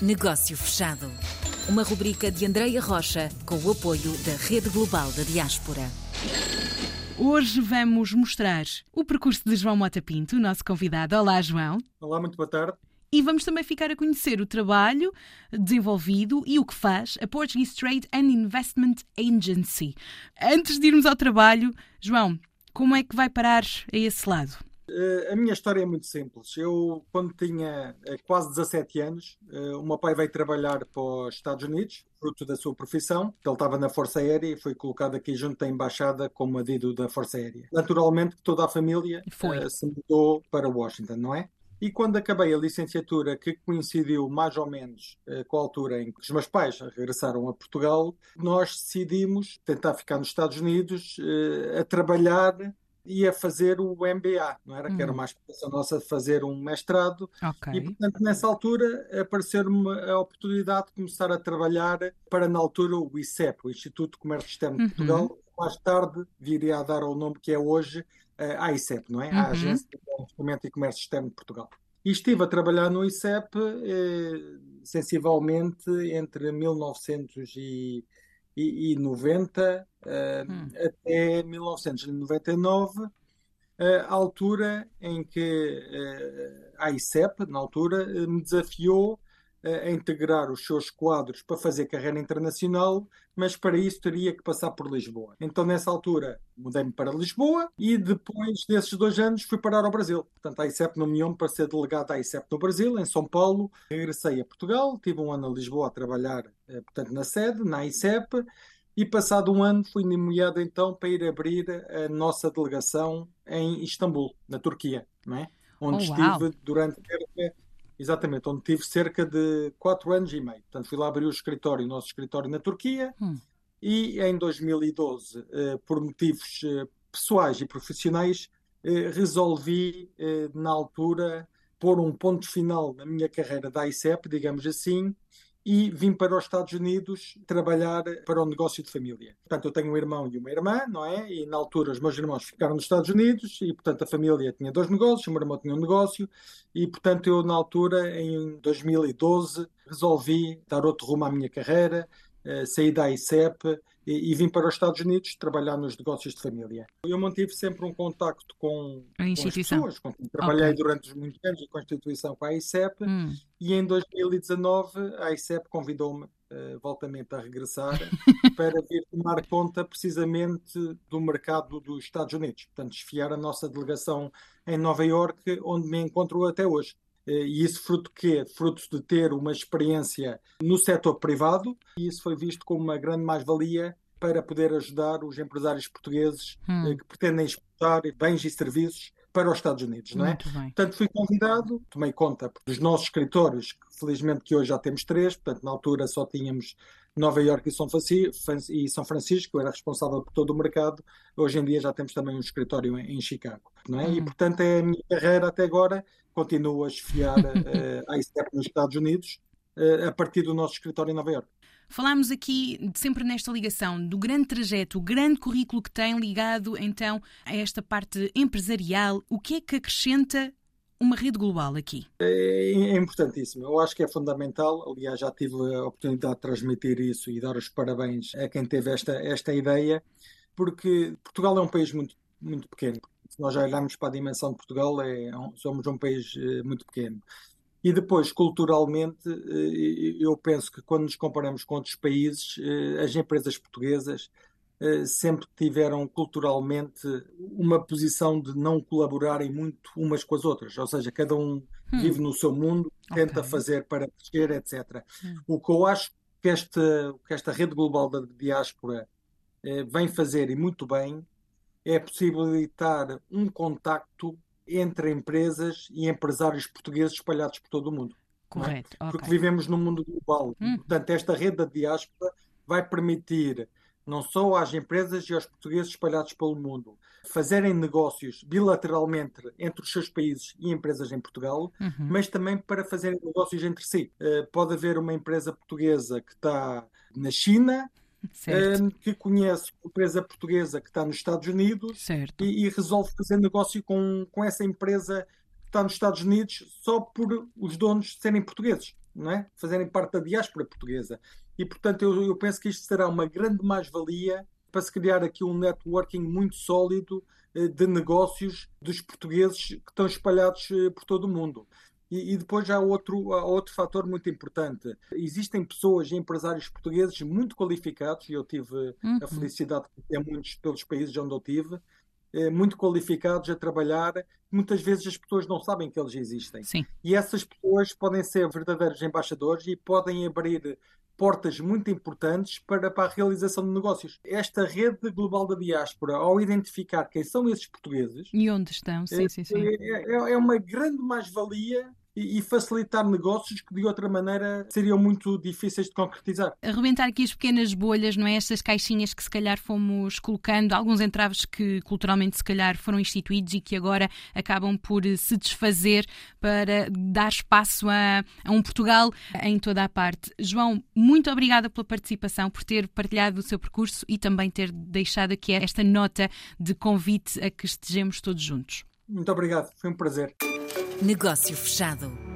Negócio Fechado. Uma rubrica de Andreia Rocha com o apoio da Rede Global da Diaspora. Hoje vamos mostrar o percurso de João Mota Pinto, nosso convidado. Olá, João. Olá, muito boa tarde. E vamos também ficar a conhecer o trabalho desenvolvido e o que faz a Portuguese Trade and Investment Agency. Antes de irmos ao trabalho, João, como é que vai parar a esse lado? Uh, a minha história é muito simples. Eu, quando tinha uh, quase 17 anos, uh, o meu pai veio trabalhar para os Estados Unidos, fruto da sua profissão. Ele estava na Força Aérea e foi colocado aqui junto da Embaixada como adido da Força Aérea. Naturalmente, toda a família se mudou para Washington, não é? E quando acabei a licenciatura, que coincidiu mais ou menos com a altura em que os meus pais regressaram a Portugal, nós decidimos tentar ficar nos Estados Unidos a trabalhar e a fazer o MBA, não era? Uhum. Que era uma aspiração nossa de fazer um mestrado. Okay. E, portanto, nessa altura apareceu-me a oportunidade de começar a trabalhar para, na altura, o ICEP, o Instituto de Comércio Externo de uhum. Portugal. Mais tarde viria a dar o nome que é hoje a ICEP, não é? Uhum. A Agência de Investimento e Comércio Externo de Portugal. E estive a trabalhar no ICEP eh, sensivelmente entre 1990 eh, hum. até 1999, eh, a altura em que eh, a ICEP, na altura, me desafiou a integrar os seus quadros para fazer carreira internacional, mas para isso teria que passar por Lisboa. Então, nessa altura, mudei-me para Lisboa e depois desses dois anos fui parar ao Brasil. Portanto, a ICEP nomeou-me para ser delegado da ICEP no Brasil, em São Paulo. Regressei a Portugal, tive um ano a Lisboa a trabalhar, portanto, na sede, na ICEP. E passado um ano fui nomeado então para ir abrir a nossa delegação em Istambul, na Turquia, não é? onde oh, estive durante Exatamente, onde tive cerca de 4 anos e meio. Portanto, fui lá abrir o escritório, o nosso escritório na Turquia, hum. e em 2012, eh, por motivos eh, pessoais e profissionais, eh, resolvi, na altura, pôr um ponto final na minha carreira da ICEP, digamos assim, e vim para os Estados Unidos trabalhar para o negócio de família. Portanto, eu tenho um irmão e uma irmã, não é? E na altura os meus irmãos ficaram nos Estados Unidos e, portanto, a família tinha dois negócios, o meu irmão tinha um negócio e, portanto, eu na altura, em 2012, resolvi dar outro rumo à minha carreira, saí da ICEP e, e, vim para os Estados Unidos trabalhar nos negócios de família. Eu mantive sempre um contacto com, a instituição. com as pessoas, com trabalhei okay. durante muitos anos com a instituição, com a ICEP, hum. e em 2019 a ICEP convidou-me uh, voltamente a regressar para vir tomar conta precisamente do mercado dos Estados Unidos. Portanto, desfiar a nossa delegação em Nova Iorque, onde me encontro até hoje. Eh, e isso fruto de quê? Fruto de ter uma experiência no setor privado e isso foi visto como uma grande mais-valia para poder ajudar os empresários portugueses hum. Eh, que pretendem exportar bens e serviços para os Estados Unidos, não é? Portanto, fui convidado, tomei conta dos nossos escritórios, que felizmente que hoje já temos três, portanto, na altura só tínhamos Nova Iorque e São, Francisco, era responsável por todo o mercado, hoje em dia já temos também um escritório em, Chicago, não é? Hum. E, portanto, é a minha carreira até agora, continuo a esfiar uh, a ICEP nos Estados Unidos, uh, a partir do nosso escritório em Nova Iorque. Falámos aqui sempre nesta ligação do grande trajeto, o grande currículo que tem ligado então a esta parte empresarial. O que é que acrescenta uma rede global aqui? É, é, importantíssimo. Eu acho que é fundamental. Aliás, já tive a oportunidade de transmitir isso e dar os parabéns a quem teve esta, esta ideia, porque Portugal é um país muito, muito pequeno. Se nós já olharmos para a dimensão de Portugal, é, somos um país eh, muito pequeno. E depois, culturalmente, eh, eu penso que quando nos comparamos com outros países, eh, as empresas portuguesas sempre tiveram culturalmente uma posição de não colaborarem muito umas com as outras, ou seja, cada um hum. vive no seu mundo, tenta okay. fazer para crescer, etc. Hum. O que eu acho que esta, que esta rede global da diáspora vem fazer, e muito bem, é possibilitar um contacto entre empresas e empresários portugueses espalhados por todo o mundo. É? Correto. É? Porque vivemos num mundo global. Hum. Portanto, esta rede da diáspora vai permitir não só às empresas e aos portugueses espalhados pelo mundo fazerem negócios bilateralmente entre os seus países e empresas em Portugal, uhum. mas também para fazerem negócios entre si. Uh, pode haver uma empresa portuguesa que está na China um, que conhece uma empresa portuguesa que está nos Estados Unidos e, e, resolve fazer negócio com, com essa empresa que está nos Estados Unidos só por os donos serem portugueses. não é? fazerem parte da diáspora portuguesa. E, portanto, eu, eu penso que isto será uma grande mais-valia para se criar aqui um networking muito sólido eh, de negócios dos portugueses que estão espalhados eh, por todo o mundo. E, e, depois há outro, há outro fator muito importante. Existem pessoas e empresários portugueses muito qualificados, e eu tive uhum. a felicidade de ter muitos pelos países onde eu tive, eh, muito qualificados a trabalhar. Muitas vezes as pessoas não sabem que eles existem. Sim. E essas pessoas podem ser verdadeiros embaixadores e podem abrir portas muito importantes para, para a realização de negócios. Esta rede global da diáspora, ao identificar quem são esses portugueses. E onde estão, sim, é, sim, sim. É, é, é uma grande mais-valia e, facilitar negócios que de outra maneira seriam muito difíceis de concretizar. Arrebentar aqui as pequenas bolhas, não é? Estas caixinhas que se calhar fomos colocando, alguns entraves que culturalmente se calhar foram instituídos e que agora acabam por se desfazer para dar espaço a, a um Portugal em toda a parte. João, muito obrigada pela participação, por ter partilhado o seu percurso e também ter deixado aqui esta nota de convite a que estejamos todos juntos. Muito obrigado, foi um prazer. Negócio fechado.